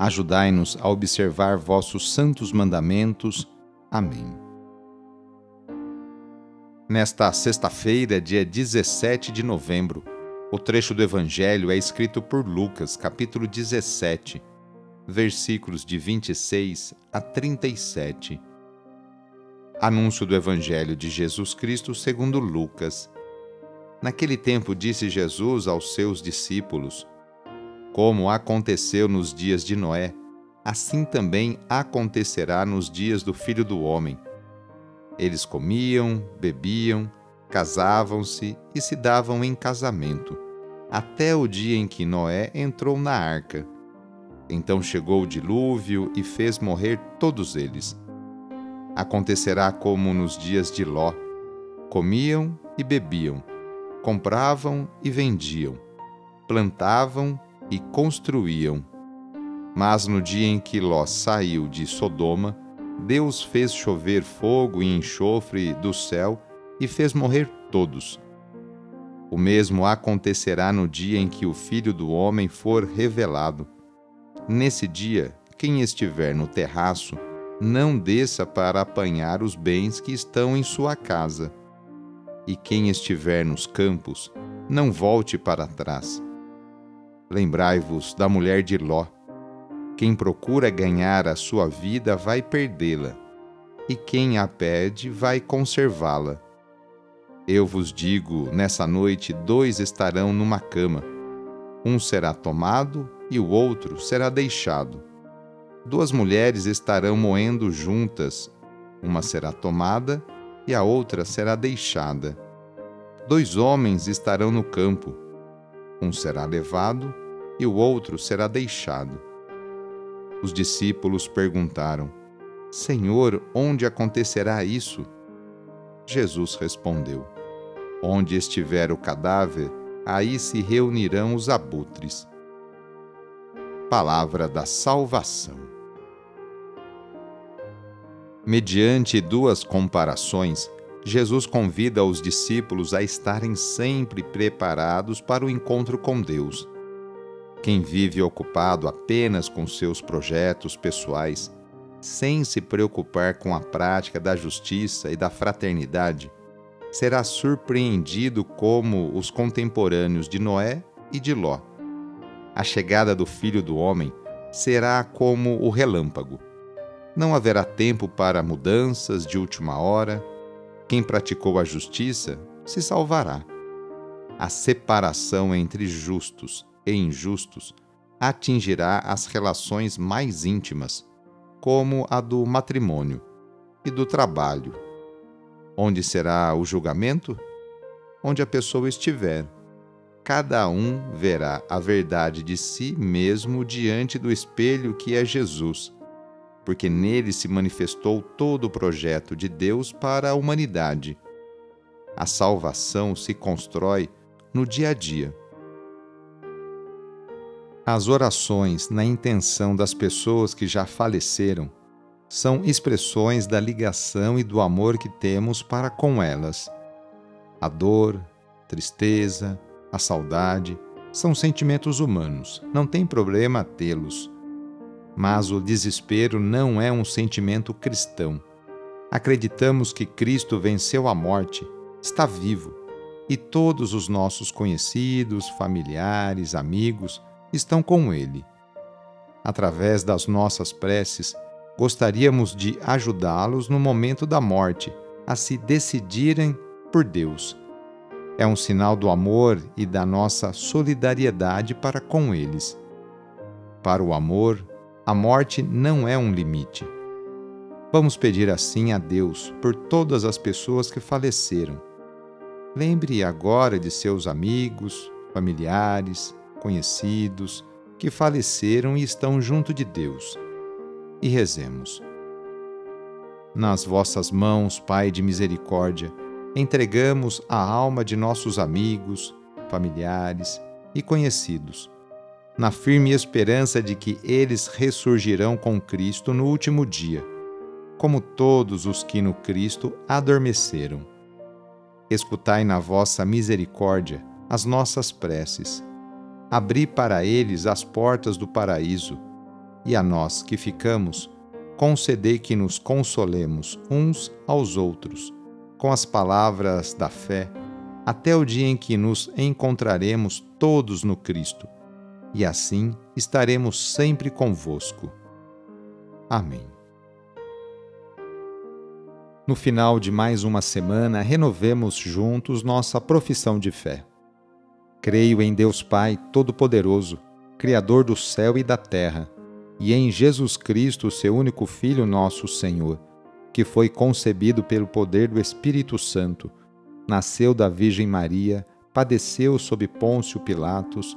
Ajudai-nos a observar vossos santos mandamentos. Amém. Nesta sexta-feira, dia 17 de novembro, o trecho do Evangelho é escrito por Lucas, capítulo 17, versículos de 26 a 37. Anúncio do Evangelho de Jesus Cristo segundo Lucas. Naquele tempo disse Jesus aos seus discípulos: como aconteceu nos dias de Noé, assim também acontecerá nos dias do Filho do Homem. Eles comiam, bebiam, casavam-se e se davam em casamento, até o dia em que Noé entrou na arca. Então chegou o dilúvio e fez morrer todos eles. Acontecerá como nos dias de Ló: comiam e bebiam, compravam e vendiam, plantavam e construíam. Mas no dia em que Ló saiu de Sodoma, Deus fez chover fogo e enxofre do céu e fez morrer todos. O mesmo acontecerá no dia em que o Filho do Homem for revelado. Nesse dia, quem estiver no terraço, não desça para apanhar os bens que estão em sua casa. E quem estiver nos campos, não volte para trás Lembrai-vos da mulher de Ló. Quem procura ganhar a sua vida vai perdê-la, e quem a perde vai conservá-la. Eu vos digo: nessa noite dois estarão numa cama. Um será tomado e o outro será deixado. Duas mulheres estarão moendo juntas, uma será tomada e a outra será deixada. Dois homens estarão no campo, um será levado e o outro será deixado. Os discípulos perguntaram: Senhor, onde acontecerá isso? Jesus respondeu: Onde estiver o cadáver, aí se reunirão os abutres. Palavra da Salvação. Mediante duas comparações, Jesus convida os discípulos a estarem sempre preparados para o encontro com Deus. Quem vive ocupado apenas com seus projetos pessoais, sem se preocupar com a prática da justiça e da fraternidade, será surpreendido como os contemporâneos de Noé e de Ló. A chegada do Filho do Homem será como o relâmpago. Não haverá tempo para mudanças de última hora. Quem praticou a justiça se salvará. A separação entre justos e injustos atingirá as relações mais íntimas, como a do matrimônio e do trabalho. Onde será o julgamento? Onde a pessoa estiver. Cada um verá a verdade de si mesmo diante do espelho que é Jesus, porque nele se manifestou todo o projeto de Deus para a humanidade. A salvação se constrói no dia a dia as orações na intenção das pessoas que já faleceram são expressões da ligação e do amor que temos para com elas. A dor, tristeza, a saudade são sentimentos humanos, não tem problema tê-los. Mas o desespero não é um sentimento cristão. Acreditamos que Cristo venceu a morte, está vivo, e todos os nossos conhecidos, familiares, amigos estão com Ele. Através das nossas preces, gostaríamos de ajudá-los no momento da morte a se decidirem por Deus. É um sinal do amor e da nossa solidariedade para com eles. Para o amor, a morte não é um limite. Vamos pedir assim a Deus por todas as pessoas que faleceram. Lembre agora de seus amigos, familiares, conhecidos que faleceram e estão junto de Deus. E rezemos. Nas vossas mãos, Pai de misericórdia, entregamos a alma de nossos amigos, familiares e conhecidos na firme esperança de que eles ressurgirão com Cristo no último dia, como todos os que no Cristo adormeceram. Escutai na vossa misericórdia as nossas preces. Abri para eles as portas do paraíso, e a nós que ficamos, concedei que nos consolemos uns aos outros, com as palavras da fé, até o dia em que nos encontraremos todos no Cristo e assim estaremos sempre convosco. Amém. No final de mais uma semana, renovemos juntos nossa profissão de fé. Creio em Deus Pai Todo-Poderoso, Criador do céu e da terra, e em Jesus Cristo, seu único Filho, nosso Senhor, que foi concebido pelo poder do Espírito Santo, nasceu da Virgem Maria, padeceu sob Pôncio Pilatos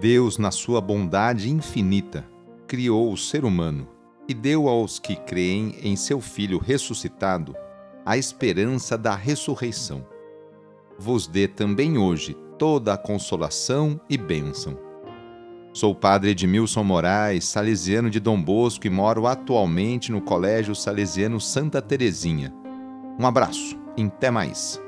Deus, na sua bondade infinita, criou o ser humano e deu aos que creem em seu Filho ressuscitado a esperança da ressurreição. Vos dê também hoje toda a consolação e bênção. Sou padre Edmilson Moraes, salesiano de Dom Bosco e moro atualmente no Colégio Salesiano Santa Terezinha. Um abraço e até mais.